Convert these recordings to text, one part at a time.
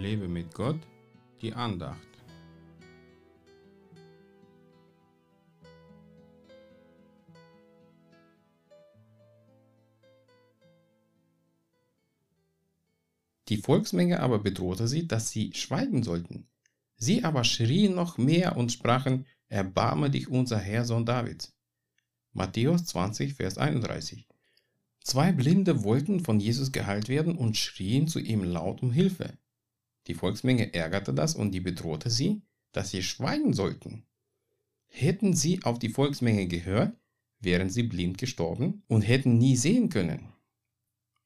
Lebe mit Gott, die Andacht. Die Volksmenge aber bedrohte sie, dass sie schweigen sollten. Sie aber schrien noch mehr und sprachen, Erbarme dich unser Herr, Sohn Davids. Matthäus 20, Vers 31. Zwei Blinde wollten von Jesus geheilt werden und schrien zu ihm laut um Hilfe. Die Volksmenge ärgerte das und die bedrohte sie, dass sie schweigen sollten. Hätten sie auf die Volksmenge gehört, wären sie blind gestorben und hätten nie sehen können.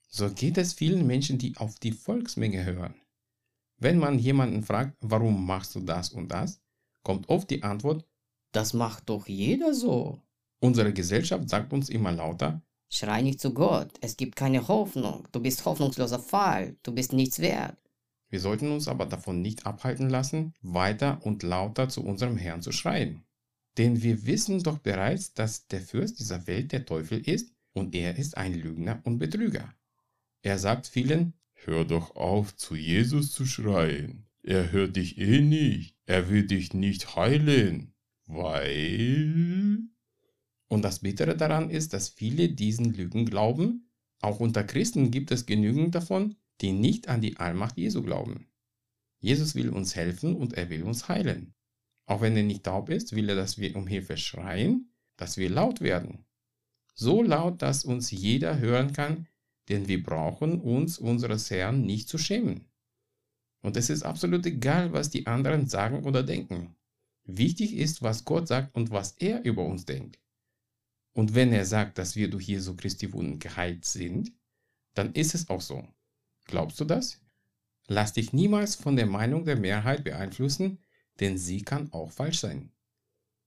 So geht es vielen Menschen, die auf die Volksmenge hören. Wenn man jemanden fragt, warum machst du das und das, kommt oft die Antwort, das macht doch jeder so. Unsere Gesellschaft sagt uns immer lauter, Schrei nicht zu Gott, es gibt keine Hoffnung, du bist hoffnungsloser Fall, du bist nichts wert. Wir sollten uns aber davon nicht abhalten lassen, weiter und lauter zu unserem Herrn zu schreien. Denn wir wissen doch bereits, dass der Fürst dieser Welt der Teufel ist und er ist ein Lügner und Betrüger. Er sagt vielen, hör doch auf, zu Jesus zu schreien. Er hört dich eh nicht, er will dich nicht heilen, weil... Und das Bittere daran ist, dass viele diesen Lügen glauben. Auch unter Christen gibt es genügend davon, die nicht an die Allmacht Jesu glauben. Jesus will uns helfen und er will uns heilen. Auch wenn er nicht taub ist, will er, dass wir um Hilfe schreien, dass wir laut werden. So laut, dass uns jeder hören kann, denn wir brauchen uns unseres Herrn nicht zu schämen. Und es ist absolut egal, was die anderen sagen oder denken. Wichtig ist, was Gott sagt und was er über uns denkt. Und wenn er sagt, dass wir durch Jesu Christi Wunden geheilt sind, dann ist es auch so. Glaubst du das? Lass dich niemals von der Meinung der Mehrheit beeinflussen, denn sie kann auch falsch sein.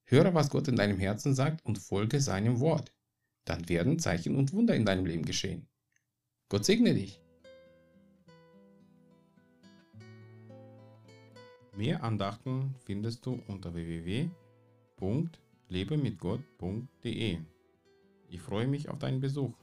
Höre, was Gott in deinem Herzen sagt und folge seinem Wort. Dann werden Zeichen und Wunder in deinem Leben geschehen. Gott segne dich. Mehr Andachten findest du unter www.lebemitgott.de. Ich freue mich auf deinen Besuch.